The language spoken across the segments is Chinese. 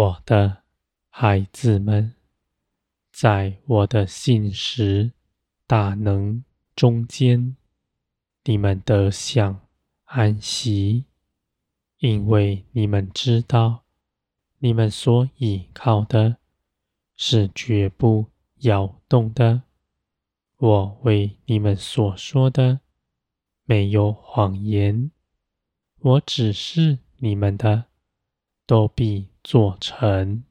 我的孩子们，在我的信实大能中间，你们得享安息，因为你们知道，你们所倚靠的是绝不摇动的。我为你们所说的没有谎言，我只是你们的都必做成。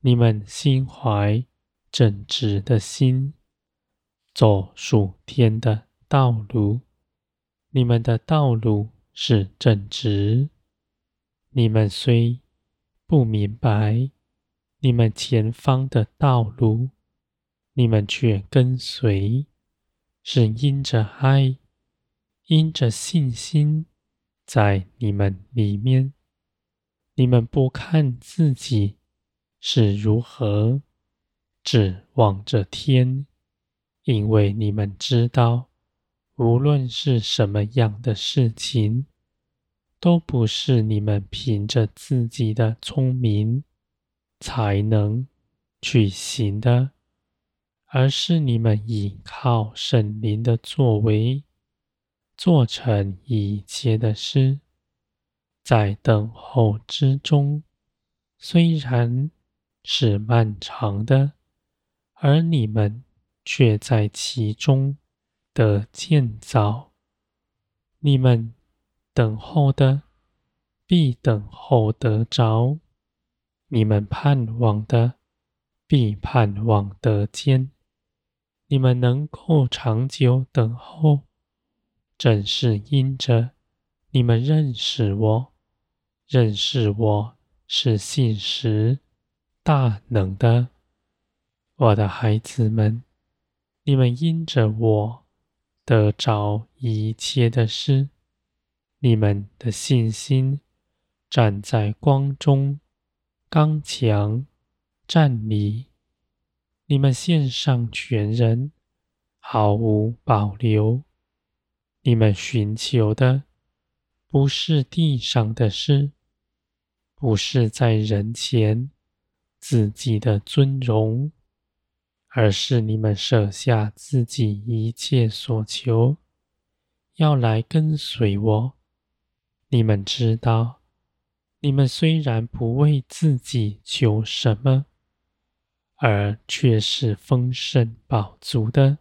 你们心怀正直的心，走属天的道路。你们的道路是正直。你们虽不明白你们前方的道路，你们却跟随，是因着爱，因着信心，在你们里面。你们不看自己是如何，只望着天，因为你们知道，无论是什么样的事情，都不是你们凭着自己的聪明才能去行的，而是你们依靠圣灵的作为，做成一切的事。在等候之中，虽然是漫长的，而你们却在其中得建造。你们等候的，必等候得着；你们盼望的，必盼望得见。你们能够长久等候，正是因着你们认识我。认识我是信实大能的，我的孩子们，你们因着我得着一切的事，你们的信心站在光中，刚强站立，你们献上全人，毫无保留。你们寻求的不是地上的事。不是在人前自己的尊荣，而是你们舍下自己一切所求，要来跟随我。你们知道，你们虽然不为自己求什么，而却是丰盛饱足的，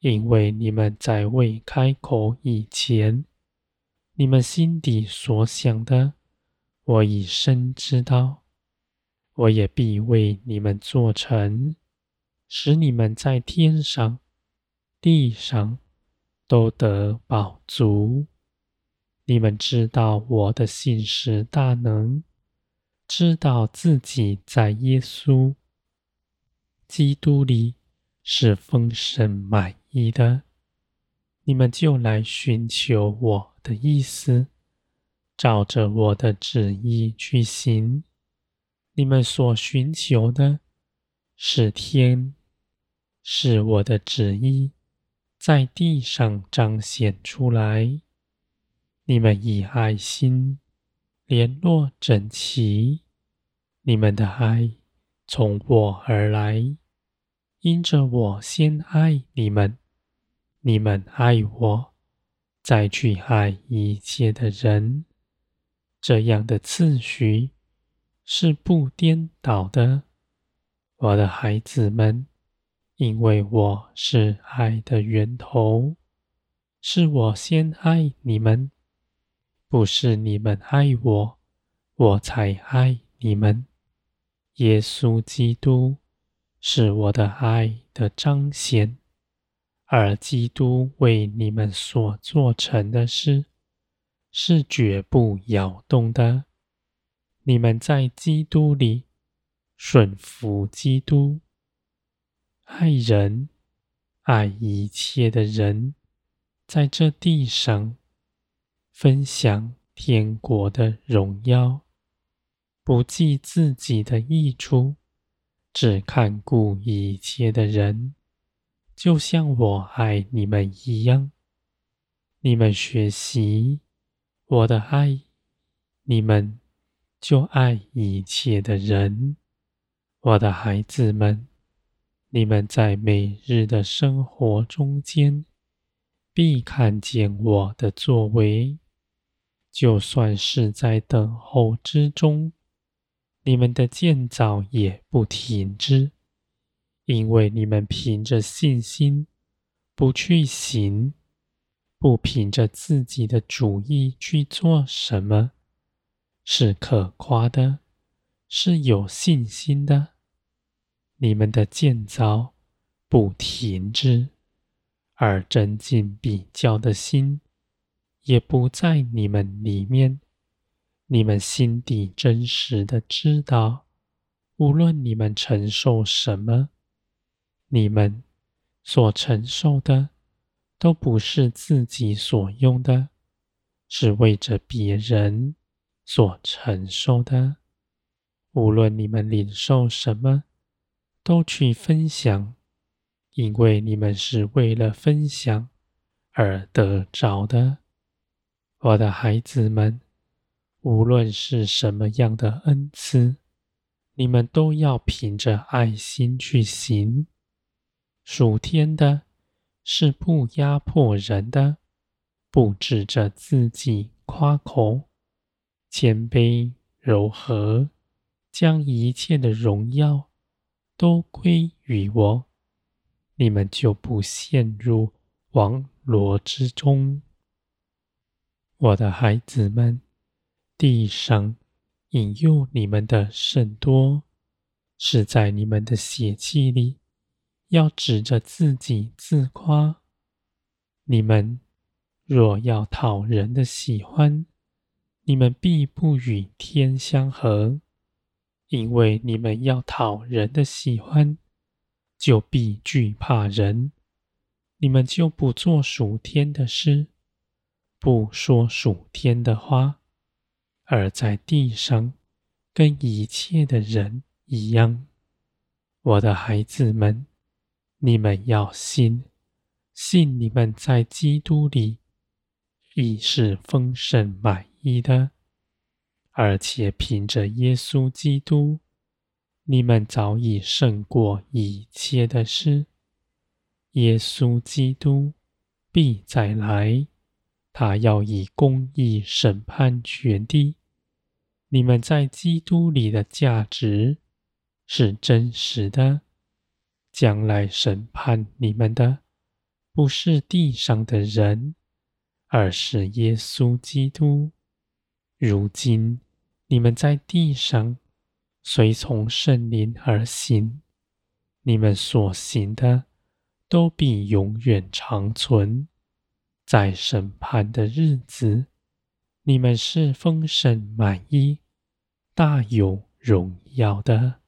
因为你们在未开口以前，你们心底所想的。我已深知道，我也必为你们做成，使你们在天上、地上都得饱足。你们知道我的信实大能，知道自己在耶稣基督里是丰盛满意的，你们就来寻求我的意思。照着我的旨意去行，你们所寻求的是天，是我的旨意在地上彰显出来。你们以爱心联络整齐，你们的爱从我而来，因着我先爱你们，你们爱我，再去爱一切的人。这样的次序是不颠倒的，我的孩子们，因为我是爱的源头，是我先爱你们，不是你们爱我，我才爱你们。耶稣基督是我的爱的彰显，而基督为你们所做成的事。是绝不摇动的。你们在基督里顺服基督，爱人，爱一切的人，在这地上分享天国的荣耀，不计自己的益处，只看顾一切的人，就像我爱你们一样。你们学习。我的爱，你们就爱一切的人。我的孩子们，你们在每日的生活中间，必看见我的作为。就算是在等候之中，你们的建造也不停止，因为你们凭着信心不去行，不凭着自己的主意去做什么，是可夸的，是有信心的。你们的建造不停止。而增进比较的心也不在你们里面。你们心底真实的知道，无论你们承受什么，你们所承受的都不是自己所用的，是为着别人所承受的。无论你们领受什么，都去分享。因为你们是为了分享而得着的，我的孩子们，无论是什么样的恩赐，你们都要凭着爱心去行。属天的是不压迫人的，不指着自己夸口，谦卑柔和，将一切的荣耀都归于我。你们就不陷入网罗之中，我的孩子们。地上引诱你们的甚多，是在你们的血气里，要指着自己自夸。你们若要讨人的喜欢，你们必不与天相合，因为你们要讨人的喜欢。就必惧怕人，你们就不做属天的事，不说属天的话，而在地上跟一切的人一样。我的孩子们，你们要信，信你们在基督里已是丰盛满意的，而且凭着耶稣基督。你们早已胜过一切的事。耶稣基督必再来，他要以公义审判全地。你们在基督里的价值是真实的。将来审判你们的，不是地上的人，而是耶稣基督。如今你们在地上。随从圣灵而行，你们所行的都必永远长存。在审判的日子，你们是丰盛满溢、大有荣耀的。